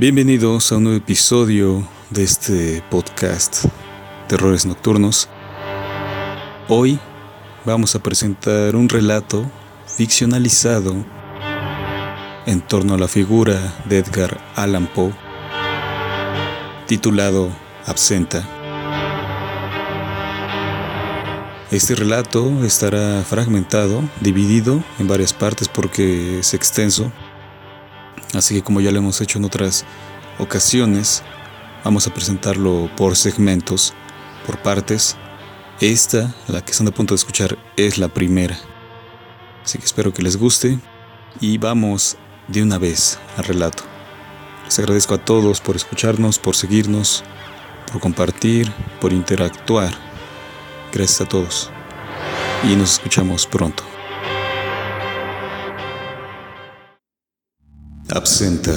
Bienvenidos a un nuevo episodio de este podcast Terrores Nocturnos. Hoy vamos a presentar un relato ficcionalizado en torno a la figura de Edgar Allan Poe, titulado Absenta. Este relato estará fragmentado, dividido en varias partes porque es extenso Así que como ya lo hemos hecho en otras ocasiones, vamos a presentarlo por segmentos, por partes. Esta, la que están a punto de escuchar, es la primera. Así que espero que les guste y vamos de una vez al relato. Les agradezco a todos por escucharnos, por seguirnos, por compartir, por interactuar. Gracias a todos. Y nos escuchamos pronto. Absenta.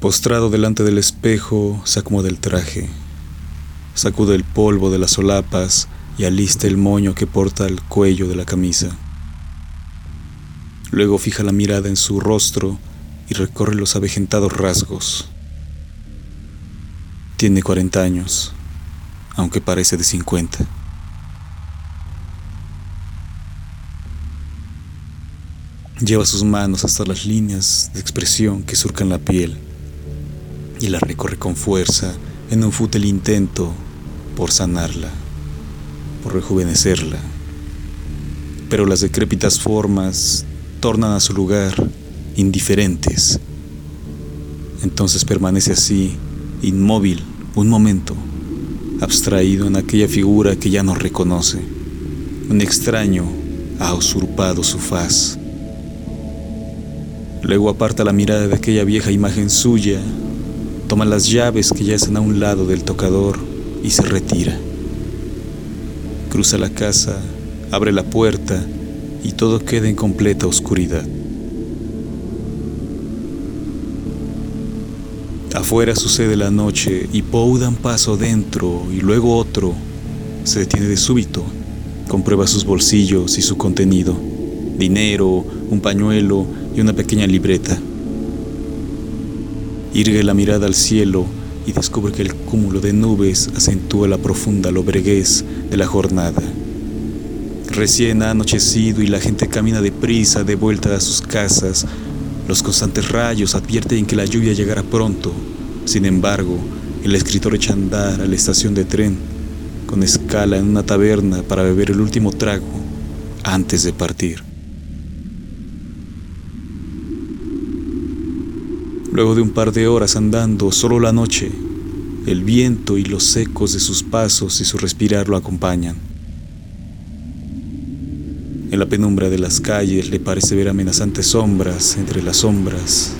Postrado delante del espejo, acomoda el traje, sacude el polvo de las solapas y alista el moño que porta al cuello de la camisa. Luego fija la mirada en su rostro y recorre los avejentados rasgos. Tiene 40 años, aunque parece de 50. Lleva sus manos hasta las líneas de expresión que surcan la piel y la recorre con fuerza en un fútil intento por sanarla, por rejuvenecerla. Pero las decrépitas formas tornan a su lugar indiferentes. Entonces permanece así, inmóvil, un momento, abstraído en aquella figura que ya no reconoce. Un extraño ha usurpado su faz. Luego aparta la mirada de aquella vieja imagen suya, toma las llaves que ya están a un lado del tocador y se retira. Cruza la casa, abre la puerta y todo queda en completa oscuridad. Afuera sucede la noche y Poe da un paso dentro y luego otro. Se detiene de súbito, comprueba sus bolsillos y su contenido. Dinero, un pañuelo, y una pequeña libreta. Irgue la mirada al cielo y descubre que el cúmulo de nubes acentúa la profunda lobreguez de la jornada. Recién ha anochecido y la gente camina deprisa de vuelta a sus casas. Los constantes rayos advierten que la lluvia llegará pronto. Sin embargo, el escritor echa a andar a la estación de tren, con escala en una taberna para beber el último trago antes de partir. Luego de un par de horas andando solo la noche, el viento y los ecos de sus pasos y su respirar lo acompañan. En la penumbra de las calles le parece ver amenazantes sombras entre las sombras.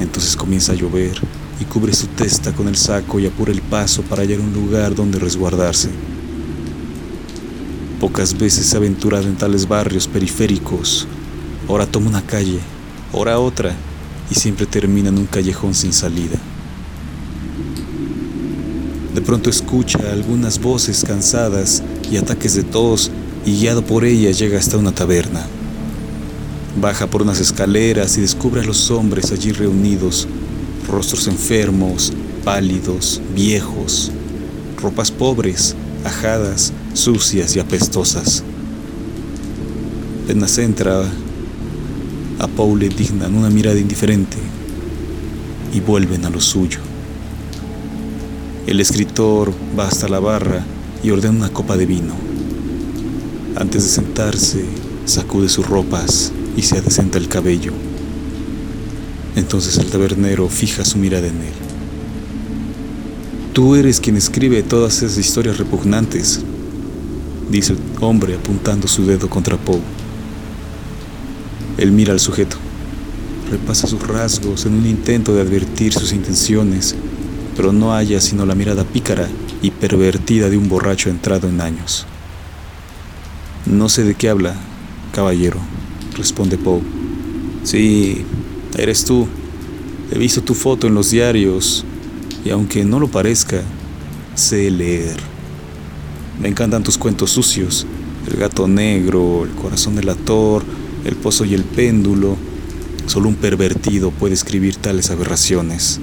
Entonces comienza a llover y cubre su testa con el saco y apura el paso para hallar un lugar donde resguardarse. Pocas veces se ha aventurado en tales barrios periféricos. Ahora toma una calle, ahora otra y siempre termina en un callejón sin salida. De pronto escucha algunas voces cansadas y ataques de tos y guiado por ellas llega hasta una taberna. Baja por unas escaleras y descubre a los hombres allí reunidos, rostros enfermos, pálidos, viejos, ropas pobres, ajadas, sucias y apestosas. Apenas entra, a Paul le dignan una mirada indiferente y vuelven a lo suyo. El escritor va hasta la barra y ordena una copa de vino. Antes de sentarse, sacude sus ropas y se adecenta el cabello. Entonces el tabernero fija su mirada en él. Tú eres quien escribe todas esas historias repugnantes, dice el hombre apuntando su dedo contra Poe. Él mira al sujeto, repasa sus rasgos en un intento de advertir sus intenciones, pero no halla sino la mirada pícara y pervertida de un borracho entrado en años. No sé de qué habla, caballero, responde Poe. Sí, eres tú. He visto tu foto en los diarios y aunque no lo parezca, sé leer. Me encantan tus cuentos sucios, el gato negro, el corazón del ator, el pozo y el péndulo, Solo un pervertido puede escribir tales aberraciones.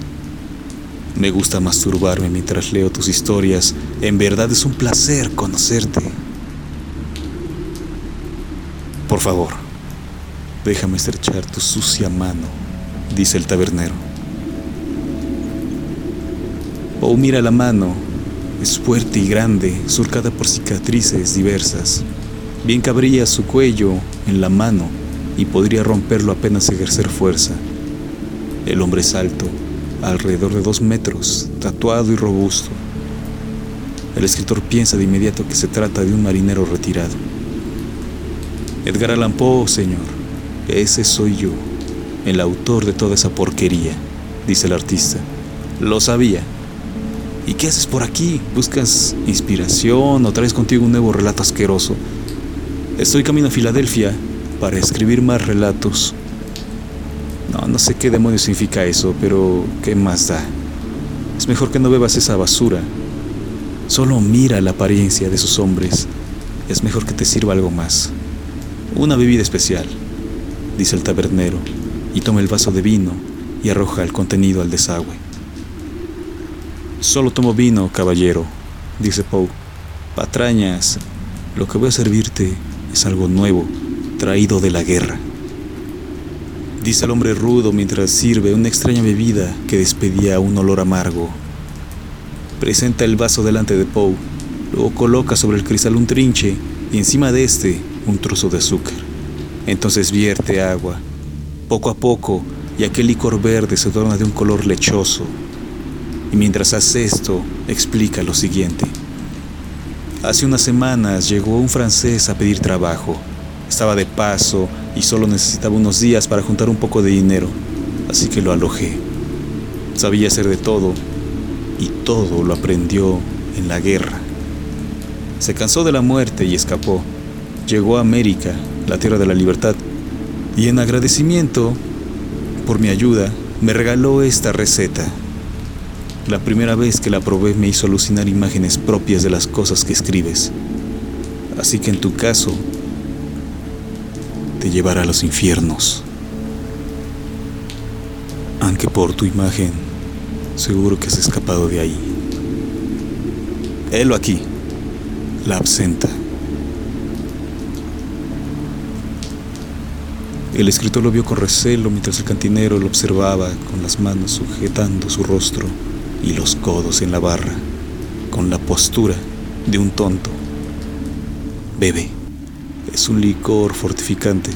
Me gusta masturbarme mientras leo tus historias. En verdad es un placer conocerte. Por favor, déjame estrechar tu sucia mano, dice el tabernero. Oh, mira la mano. Es fuerte y grande, surcada por cicatrices diversas. Bien cabría su cuello en la mano y podría romperlo apenas ejercer fuerza. El hombre es alto, alrededor de dos metros, tatuado y robusto. El escritor piensa de inmediato que se trata de un marinero retirado. Edgar Allan Poe, señor, ese soy yo, el autor de toda esa porquería, dice el artista. Lo sabía. ¿Y qué haces por aquí? ¿Buscas inspiración o traes contigo un nuevo relato asqueroso? Estoy camino a Filadelfia para escribir más relatos no, no sé qué demonios significa eso, pero ¿qué más da? Es mejor que no bebas esa basura. Solo mira la apariencia de esos hombres. Es mejor que te sirva algo más. Una bebida especial, dice el tabernero, y toma el vaso de vino y arroja el contenido al desagüe. Solo tomo vino, caballero, dice Poe. Patrañas, lo que voy a servirte es algo nuevo, traído de la guerra dice el hombre rudo mientras sirve una extraña bebida que despedía un olor amargo. Presenta el vaso delante de Poe, luego coloca sobre el cristal un trinche y encima de este un trozo de azúcar. Entonces vierte agua. Poco a poco, y aquel licor verde se torna de un color lechoso. Y mientras hace esto, explica lo siguiente. Hace unas semanas llegó un francés a pedir trabajo. Estaba de paso y solo necesitaba unos días para juntar un poco de dinero, así que lo alojé. Sabía hacer de todo y todo lo aprendió en la guerra. Se cansó de la muerte y escapó. Llegó a América, la tierra de la libertad, y en agradecimiento por mi ayuda me regaló esta receta. La primera vez que la probé me hizo alucinar imágenes propias de las cosas que escribes. Así que en tu caso, te llevará a los infiernos. Aunque por tu imagen, seguro que has escapado de ahí. Helo aquí, la absenta. El escritor lo vio con recelo mientras el cantinero lo observaba con las manos sujetando su rostro y los codos en la barra, con la postura de un tonto. Bebe. Es un licor fortificante.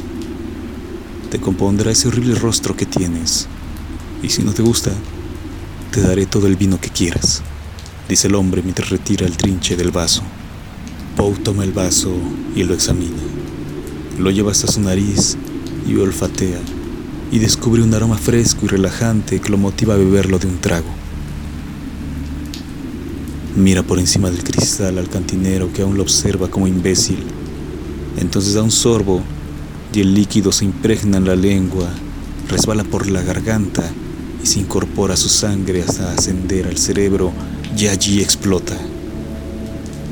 Te compondrá ese horrible rostro que tienes. Y si no te gusta, te daré todo el vino que quieras, dice el hombre mientras retira el trinche del vaso. Poe toma el vaso y lo examina. Lo lleva hasta su nariz y olfatea, y descubre un aroma fresco y relajante que lo motiva a beberlo de un trago. Mira por encima del cristal al cantinero que aún lo observa como imbécil entonces da un sorbo y el líquido se impregna en la lengua, resbala por la garganta y se incorpora a su sangre hasta ascender al cerebro y allí explota.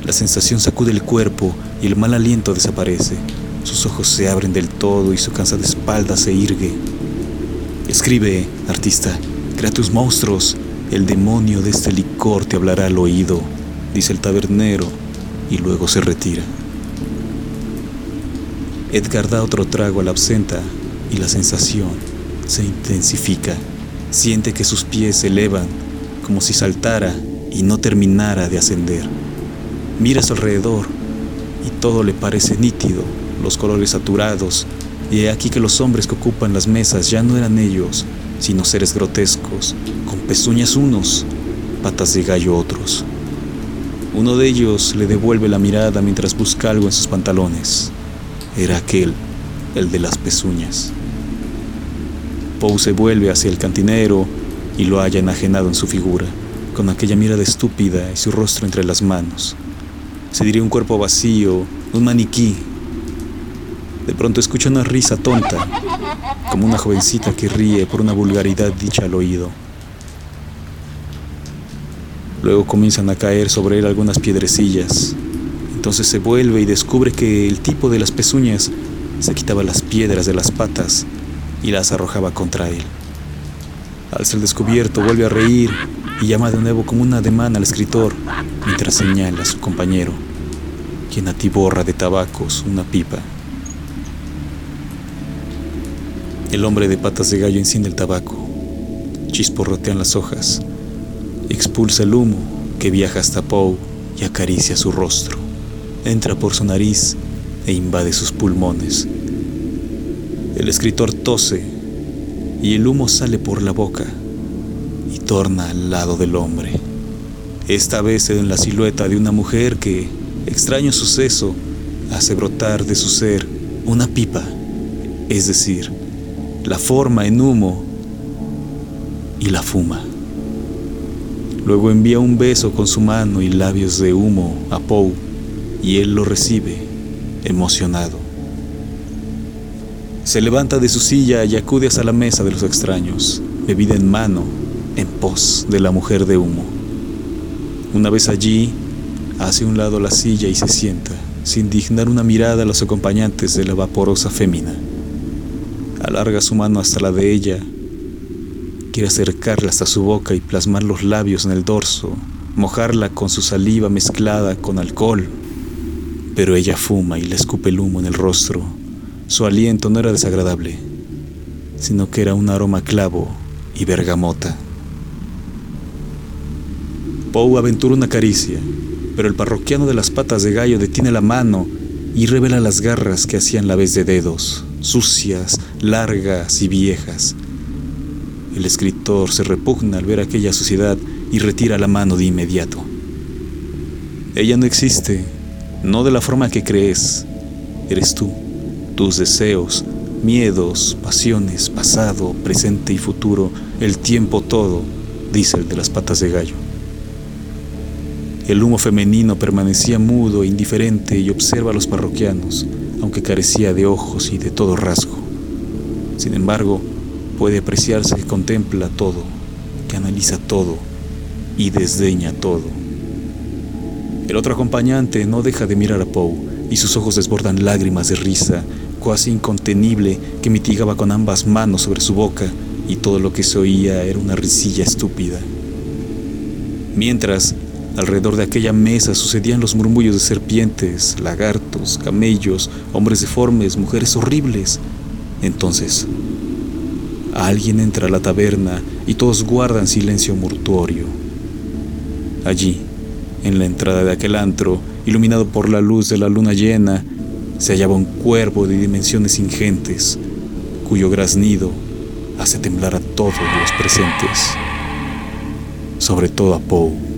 La sensación sacude el cuerpo y el mal aliento desaparece. Sus ojos se abren del todo y su cansada espalda se irgue. Escribe, artista, crea tus monstruos. El demonio de este licor te hablará al oído, dice el tabernero, y luego se retira. Edgar da otro trago a la absenta y la sensación se intensifica. Siente que sus pies se elevan como si saltara y no terminara de ascender. Mira a su alrededor y todo le parece nítido, los colores saturados, y he aquí que los hombres que ocupan las mesas ya no eran ellos, sino seres grotescos, con pezuñas unos, patas de gallo otros. Uno de ellos le devuelve la mirada mientras busca algo en sus pantalones. Era aquel, el de las pezuñas. Poe se vuelve hacia el cantinero y lo halla enajenado en su figura, con aquella mirada estúpida y su rostro entre las manos. Se diría un cuerpo vacío, un maniquí. De pronto escucha una risa tonta, como una jovencita que ríe por una vulgaridad dicha al oído. Luego comienzan a caer sobre él algunas piedrecillas, entonces se vuelve y descubre que el tipo de las pezuñas se quitaba las piedras de las patas y las arrojaba contra él. Al ser descubierto, vuelve a reír y llama de nuevo como un ademán al escritor mientras señala a su compañero, quien atiborra de tabacos una pipa. El hombre de patas de gallo enciende el tabaco, chisporrotean las hojas, expulsa el humo que viaja hasta Poe y acaricia su rostro, entra por su nariz e invade sus pulmones. El escritor tose y el humo sale por la boca y torna al lado del hombre. Esta vez en la silueta de una mujer que, extraño suceso, hace brotar de su ser una pipa, es decir, la forma en humo y la fuma. Luego envía un beso con su mano y labios de humo a Poe y él lo recibe, emocionado. Se levanta de su silla y acude hacia la mesa de los extraños, bebida en mano, en pos de la mujer de humo. Una vez allí, hace un lado la silla y se sienta, sin dignar una mirada a los acompañantes de la vaporosa fémina. Alarga su mano hasta la de ella, quiere acercarla hasta su boca y plasmar los labios en el dorso, mojarla con su saliva mezclada con alcohol. Pero ella fuma y le escupe el humo en el rostro su aliento no era desagradable, sino que era un aroma clavo y bergamota. Poe aventura una caricia, pero el parroquiano de las patas de gallo detiene la mano y revela las garras que hacían la vez de dedos, sucias, largas y viejas. El escritor se repugna al ver aquella suciedad y retira la mano de inmediato. Ella no existe, no de la forma que crees, eres tú tus deseos, miedos, pasiones, pasado, presente y futuro, el tiempo todo, dice el de las patas de gallo. El humo femenino permanecía mudo e indiferente y observa a los parroquianos, aunque carecía de ojos y de todo rasgo. Sin embargo, puede apreciarse que contempla todo, que analiza todo y desdeña todo. El otro acompañante no deja de mirar a Poe y sus ojos desbordan lágrimas de risa casi incontenible que mitigaba con ambas manos sobre su boca y todo lo que se oía era una risilla estúpida. Mientras, alrededor de aquella mesa sucedían los murmullos de serpientes, lagartos, camellos, hombres deformes, mujeres horribles. Entonces, alguien entra a la taberna y todos guardan silencio mortuorio. Allí, en la entrada de aquel antro, iluminado por la luz de la luna llena, se hallaba un cuervo de dimensiones ingentes, cuyo graznido hace temblar a todos los presentes, sobre todo a Poe.